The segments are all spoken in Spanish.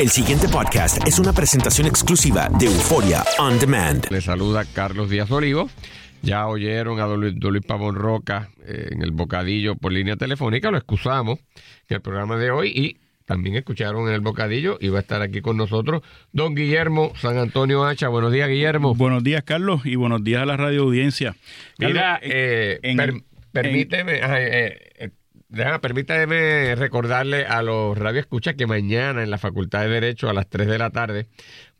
El siguiente podcast es una presentación exclusiva de Euforia On Demand. Le saluda Carlos Díaz Olivo. Ya oyeron a don Luis, don Luis Pavón Roca eh, en el bocadillo por línea telefónica. Lo excusamos en el programa de hoy y también escucharon en el bocadillo y va a estar aquí con nosotros don Guillermo San Antonio Hacha. Buenos días, Guillermo. Buenos días, Carlos, y buenos días a la radio audiencia. Mira, Carlos, eh, en- per- en- permíteme, eh, déjame- permítame recordarle a los radioescuchas que mañana en la Facultad de Derecho a las 3 de la tarde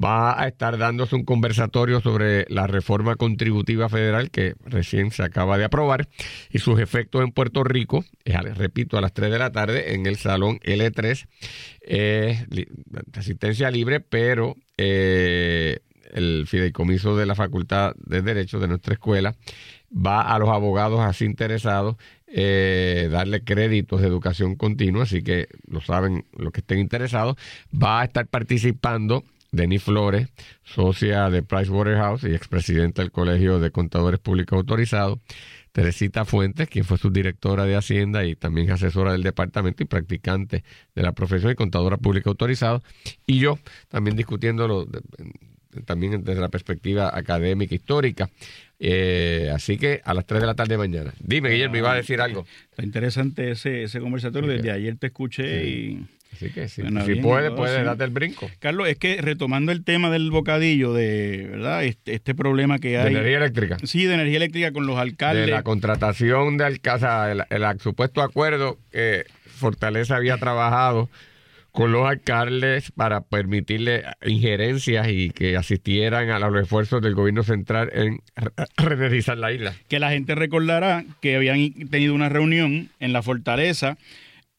va a estar dándose un conversatorio sobre la reforma contributiva federal que recién se acaba de aprobar y sus efectos en Puerto Rico, repito, a las 3 de la tarde en el salón L3, eh, li- asistencia libre, pero eh, el fideicomiso de la Facultad de Derecho de nuestra escuela va a los abogados así interesados eh, darle créditos de educación continua, así que lo saben los que estén interesados. Va a estar participando Denis Flores, socia de Pricewaterhouse y expresidenta del Colegio de Contadores Públicos Autorizados. Teresita Fuentes, quien fue subdirectora de Hacienda y también asesora del departamento y practicante de la profesión y contadora pública autorizado. Y yo también discutiéndolo también desde la perspectiva académica histórica. Eh, así que a las 3 de la tarde de mañana. Dime, Guillermo, iba a decir algo. Está interesante ese, ese conversatorio. Sí, Desde ayer te escuché y... Así que si, Suena si bien, puede, puede, Sí. date el brinco. Carlos, es que retomando el tema del bocadillo, de verdad este, este problema que De hay... energía eléctrica. Sí, de energía eléctrica con los De alcaldes. la contratación de alcalde, el, el supuesto acuerdo que Fortaleza había trabajado con los alcaldes para permitirle injerencias y que asistieran a los esfuerzos del gobierno central en re- reenergizar la isla. que la gente recordará que habían tenido una reunión en la fortaleza,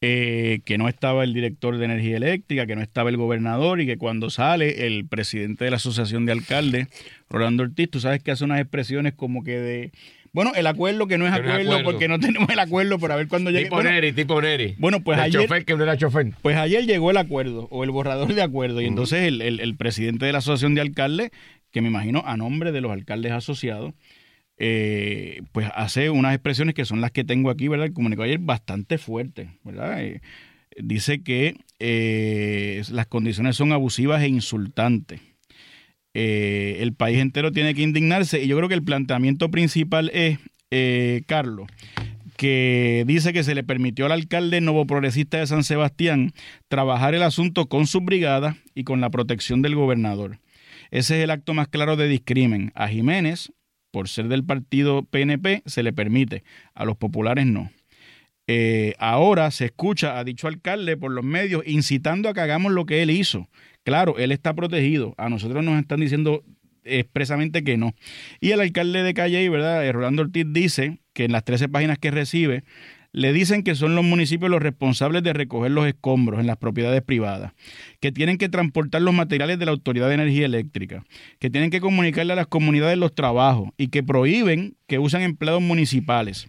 eh, que no estaba el director de energía eléctrica, que no estaba el gobernador y que cuando sale el presidente de la asociación de alcaldes, Rolando Ortiz, tú sabes que hace unas expresiones como que de, bueno, el acuerdo que no es acuerdo, acuerdo. porque no tenemos el acuerdo, pero a ver cuándo llegue. Tipo Bueno, Neri, tipo Neri. bueno, pues El ayer- chofer que no era chofer. pues ayer llegó el acuerdo o el borrador de acuerdo y entonces el, el- el presidente de la asociación de alcaldes, que me imagino a nombre de los alcaldes asociados, eh, pues hace unas expresiones que son las que tengo aquí, ¿verdad? El comunicado ayer bastante fuerte, ¿verdad? Eh, dice que eh, las condiciones son abusivas e insultantes. Eh, el país entero tiene que indignarse y yo creo que el planteamiento principal es, eh, Carlos, que dice que se le permitió al alcalde nuevo progresista de San Sebastián trabajar el asunto con sus brigadas y con la protección del gobernador. Ese es el acto más claro de discrimen. A Jiménez, por ser del partido PNP, se le permite, a los populares no. Eh, ahora se escucha a dicho alcalde por los medios incitando a que hagamos lo que él hizo. Claro, él está protegido. A nosotros nos están diciendo expresamente que no. Y el alcalde de Calle, ¿verdad? Eh, Rolando Ortiz dice que en las 13 páginas que recibe, le dicen que son los municipios los responsables de recoger los escombros en las propiedades privadas, que tienen que transportar los materiales de la Autoridad de Energía Eléctrica, que tienen que comunicarle a las comunidades los trabajos y que prohíben que usen empleados municipales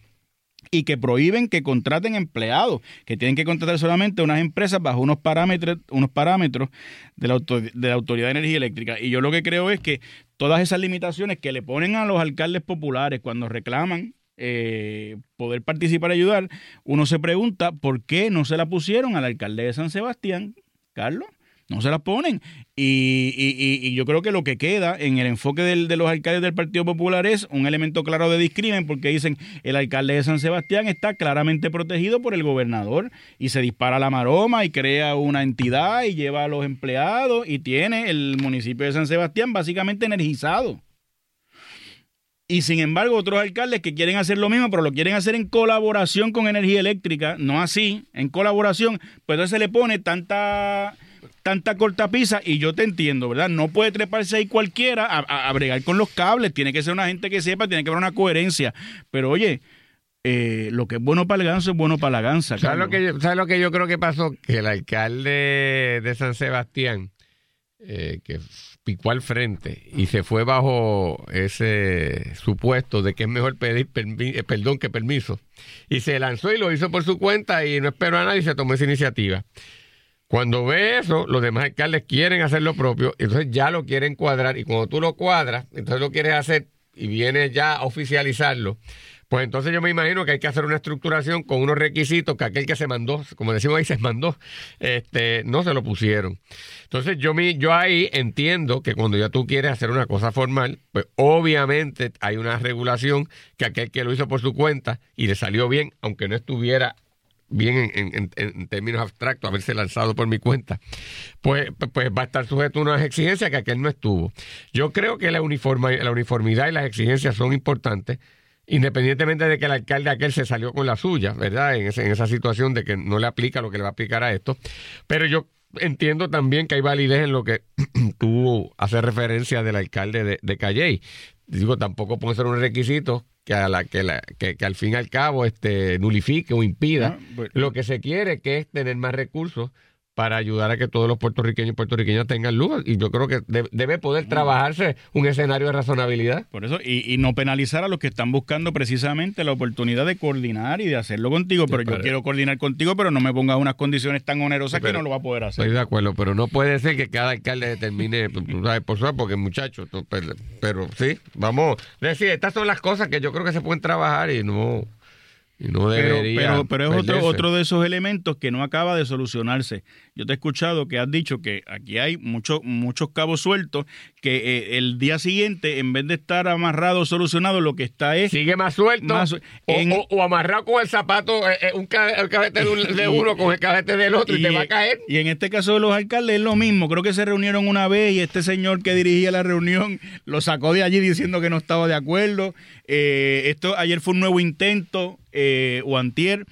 y que prohíben que contraten empleados, que tienen que contratar solamente unas empresas bajo unos parámetros, unos parámetros de la, de la Autoridad de Energía Eléctrica. Y yo lo que creo es que todas esas limitaciones que le ponen a los alcaldes populares cuando reclaman eh, poder participar y ayudar, uno se pregunta por qué no se la pusieron al alcalde de San Sebastián, Carlos. No se las ponen. Y, y- y- yo creo que lo que queda en el enfoque del- de los alcaldes del Partido Popular es un elemento claro de discrimen, porque dicen el alcalde de San Sebastián está claramente protegido por el gobernador y se dispara la maroma y crea una entidad y lleva a los empleados y tiene el municipio de San Sebastián básicamente energizado. Y sin embargo, otros alcaldes que quieren hacer lo mismo, pero lo quieren hacer en colaboración con energía eléctrica, no así, en colaboración, pues entonces se le pone tanta tanta cortapisa y yo te entiendo, ¿verdad? No puede treparse ahí cualquiera a, a- a bregar con los cables, tiene que ser una gente que sepa, tiene que haber una coherencia. Pero oye, eh, lo que es bueno para el ganso es bueno para la ganza. ¿Sabes lo, que yo, ¿Sabes lo que yo creo que pasó? Que el alcalde de San Sebastián, eh, que picó al frente y se fue bajo ese supuesto de que es mejor pedir eh, perdón que permiso, y se lanzó y lo hizo por su cuenta y no esperó a nadie y se tomó esa iniciativa. Cuando ve eso, los demás alcaldes quieren hacer lo propio, entonces ya lo quieren cuadrar y cuando tú lo cuadras, entonces lo quieres hacer y vienes ya a oficializarlo, Pues entonces yo me imagino que hay que hacer una estructuración con unos requisitos que aquel que se mandó, como decimos ahí, se mandó, este, no se lo pusieron. Entonces yo, mi, yo ahí entiendo que cuando ya tú quieres hacer una cosa formal, pues obviamente hay una regulación que aquel que lo hizo por su cuenta y le salió bien, aunque no estuviera bien en, en, en, términos abstractos, haberse lanzado por mi cuenta, pues, pues va a estar sujeto a unas exigencias que aquel no estuvo. Yo creo que la, uniforma, la uniformidad y las exigencias son importantes, independientemente de que el alcalde aquel se salió con la suya, ¿verdad? En, ese, en esa situación de que no le aplica lo que le va a aplicar a esto. Pero yo entiendo también que hay validez en lo que tú haces referencia del alcalde de, de Calley. Digo, tampoco puede ser un requisito que, a la, que, la, que, que, al fin y al cabo este, nulifique o impida Ah, lo que se quiere, que es tener más recursos para ayudar a que todos los puertorriqueños y puertorriqueñas tengan luz. Y yo creo que de- debe poder trabajarse un escenario de razonabilidad. Por eso, y, y no penalizar a los que están buscando precisamente la oportunidad de coordinar y de hacerlo contigo. Pero yo quiero coordinar contigo, pero no me pongas unas condiciones tan onerosas Sí, que no lo va a poder hacer. Estoy de acuerdo, pero no puede ser que cada alcalde determine, sabes, por suerte, porque muchachos, pero, pero sí, vamos, es decir, estas son las cosas que yo creo que se pueden trabajar y no, y no Pero, debería pero, pero es otro, otro de esos elementos que no acaba de solucionarse. Yo te he escuchado que has dicho que aquí hay muchos muchos cabos sueltos, que eh, el día siguiente, en vez de estar amarrado, solucionado, lo que está es... Sigue más suelto Más o, en- o- o amarrado con el zapato, eh, eh, un ca- el cajete de, un- de uno con el cajete del otro y, te va a caer. y en este caso de los alcaldes es lo mismo. Creo que se reunieron una vez y este señor que dirigía la reunión lo sacó de allí diciendo que no estaba de acuerdo. Eh, esto ayer fue un nuevo intento eh, o antier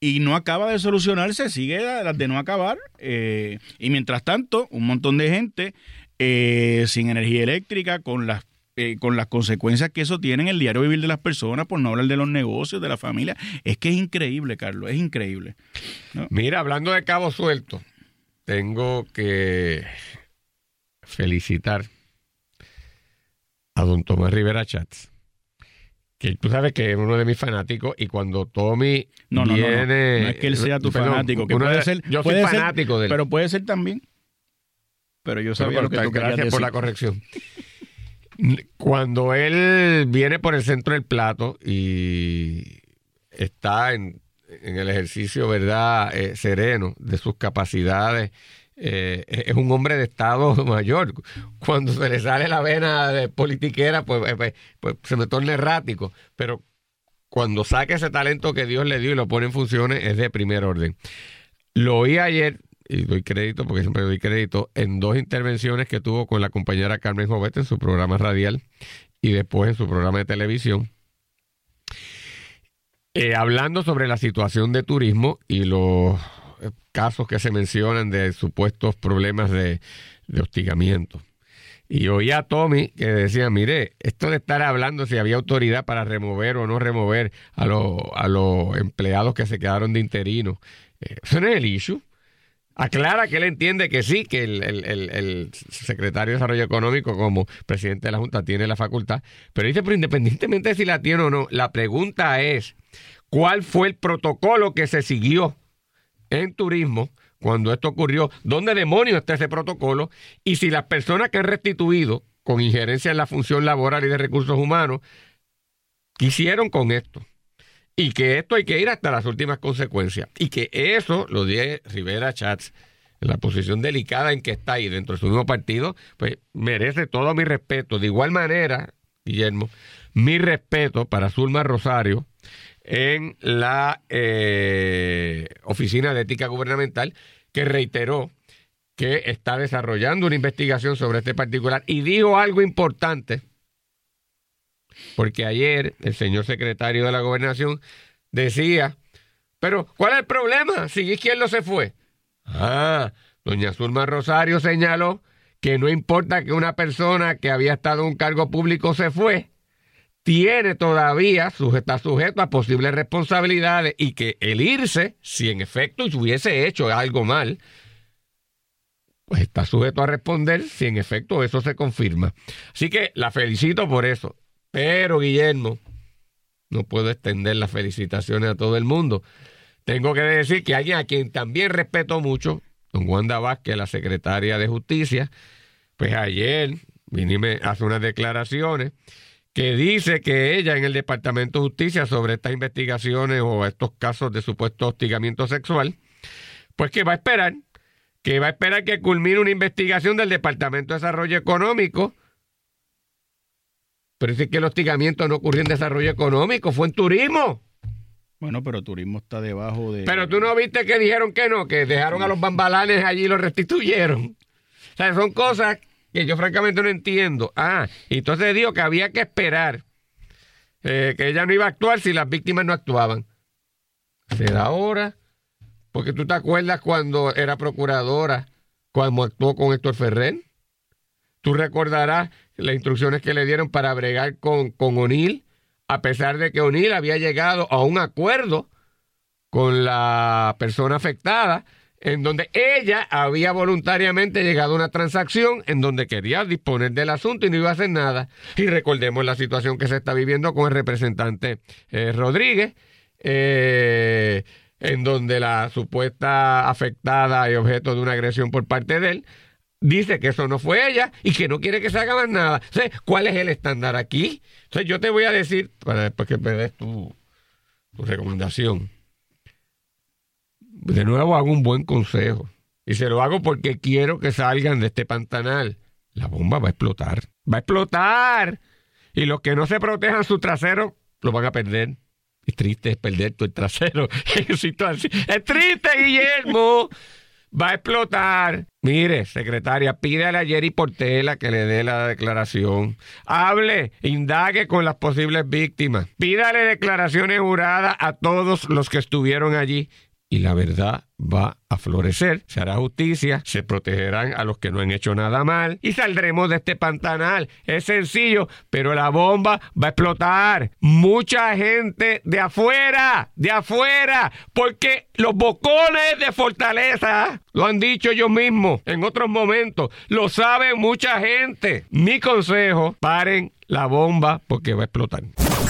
y no acaba de solucionarse, sigue de no acabar. eh, y mientras tanto, un montón de gente eh, sin energía eléctrica, con las eh, con las consecuencias que eso tiene en el diario vivir de las personas, por no hablar de los negocios, de la familia. Es que es increíble, Carlos, es increíble. Mira, hablando de cabo suelto, tengo que felicitar a don Tomás Rivera Chats. Que tú sabes que es uno de mis fanáticos y cuando Tommy No, no, no, no. viene... No es que él sea tu Perdón, fanático, que puede de- ser. Yo soy puede ser, fanático de él. Pero puede ser también. Pero yo sabía Pero, lo que tú gracias por la corrección. Cuando él viene por el centro del plato y está en, en el ejercicio, ¿verdad?, eh, sereno de sus capacidades, eh, es un hombre de Estado mayor. Cuando se le sale la vena de politiquera, pues, eh, pues, pues se me torna errático. Pero cuando saque ese talento que Dios le dio y lo pone en funciones, es de primer orden. Lo oí ayer, y doy crédito, porque siempre doy crédito, en dos intervenciones que tuvo con la compañera Carmen Jovete en su programa radial y después en su programa de televisión, eh, hablando sobre la situación de turismo y los casos que se mencionan de supuestos problemas de, hostigamiento. Y oí a Tommy que decía, mire, esto de estar hablando si había autoridad para remover o no remover a, los a los empleados que se quedaron de interino, eh, eso no es el issue. Aclara que él entiende que sí, que el, el- el- el secretario de Desarrollo Económico como presidente de la Junta tiene la facultad, pero dice, pero independientemente de si la tiene o no, la pregunta es, ¿cuál fue el protocolo que se siguió en turismo cuando esto ocurrió? ¿Dónde demonios está ese protocolo? Y si las personas que han restituido con injerencia en la función laboral y de recursos humanos quisieron con esto y que esto hay que ir hasta las últimas consecuencias. Y que eso, lo dije Rivera Chats, en la posición delicada en que está ahí dentro de su mismo partido, pues merece todo mi respeto. De igual manera, Guillermo, mi respeto para Zulma Rosario en la eh, Oficina de Ética Gubernamental, que reiteró que está desarrollando una investigación sobre este particular y dijo algo importante porque ayer el señor secretario de la gobernación decía, pero ¿cuál es el problema? Si Izquierdo se fue. Ah, doña Zulma Rosario señaló que no importa que una persona que había estado en un cargo público se fue, tiene todavía, está sujeto a posibles responsabilidades y que el irse, si en efecto hubiese hecho algo mal, pues está sujeto a responder si en efecto eso se confirma. Así que la felicito por eso. Pero, Guillermo, no puedo extender las felicitaciones a todo el mundo. Tengo que decir que alguien a quien también respeto mucho, don Wanda Vázquez, la secretaria de Justicia, pues ayer vinime hace unas declaraciones que dice que ella en el Departamento de Justicia sobre estas investigaciones o estos casos de supuesto hostigamiento sexual, pues que va a esperar, que va a esperar que culmine una investigación del Departamento de Desarrollo Económico. Pero es que el hostigamiento no ocurrió en desarrollo económico, fue en turismo. Bueno, pero turismo está debajo de... Pero tú no viste que dijeron que no, que dejaron a los bambalanes allí y los restituyeron. O sea, son cosas yo francamente no entiendo. Ah, entonces dijo que había que esperar, eh, que ella no iba a actuar si las víctimas no actuaban. ¿Será ahora? Porque tú te acuerdas cuando era procuradora, cuando actuó con Héctor Ferrer. Tú recordarás las instrucciones que le dieron para bregar con, con O'Neill a pesar de que O'Neill había llegado a un acuerdo con la persona afectada, en donde ella había voluntariamente llegado a una transacción en donde quería disponer del asunto y no iba a hacer nada. Y recordemos la situación que se está viviendo con el representante eh, Rodríguez, eh, en donde la supuesta afectada y objeto de una agresión por parte de él dice que eso no fue ella y que no quiere que se haga más nada. ¿cuál es el estándar aquí? Yo te voy a decir, para después que me des tu, tu recomendación, de nuevo hago un buen consejo. Y se lo hago porque quiero que salgan de este pantanal. La bomba va a explotar. Va a explotar. Y los que no se protejan su trasero lo van a perder. Es triste perder tu trasero Es triste, Guillermo va a explotar. Mire, secretaria, pídale a Jerry Portela que le dé la declaración. Hable, indague con las posibles víctimas. Pídale declaraciones juradas a todos los que estuvieron allí. Y la verdad va a florecer, se hará justicia, se protegerán a los que no han hecho nada mal y saldremos de este pantanal. Es sencillo, pero la bomba va a explotar. Mucha gente de afuera, de afuera, porque los bocones de Fortaleza, lo han dicho ellos mismos en otros momentos, lo sabe mucha gente. Mi consejo, paren la bomba porque va a explotar.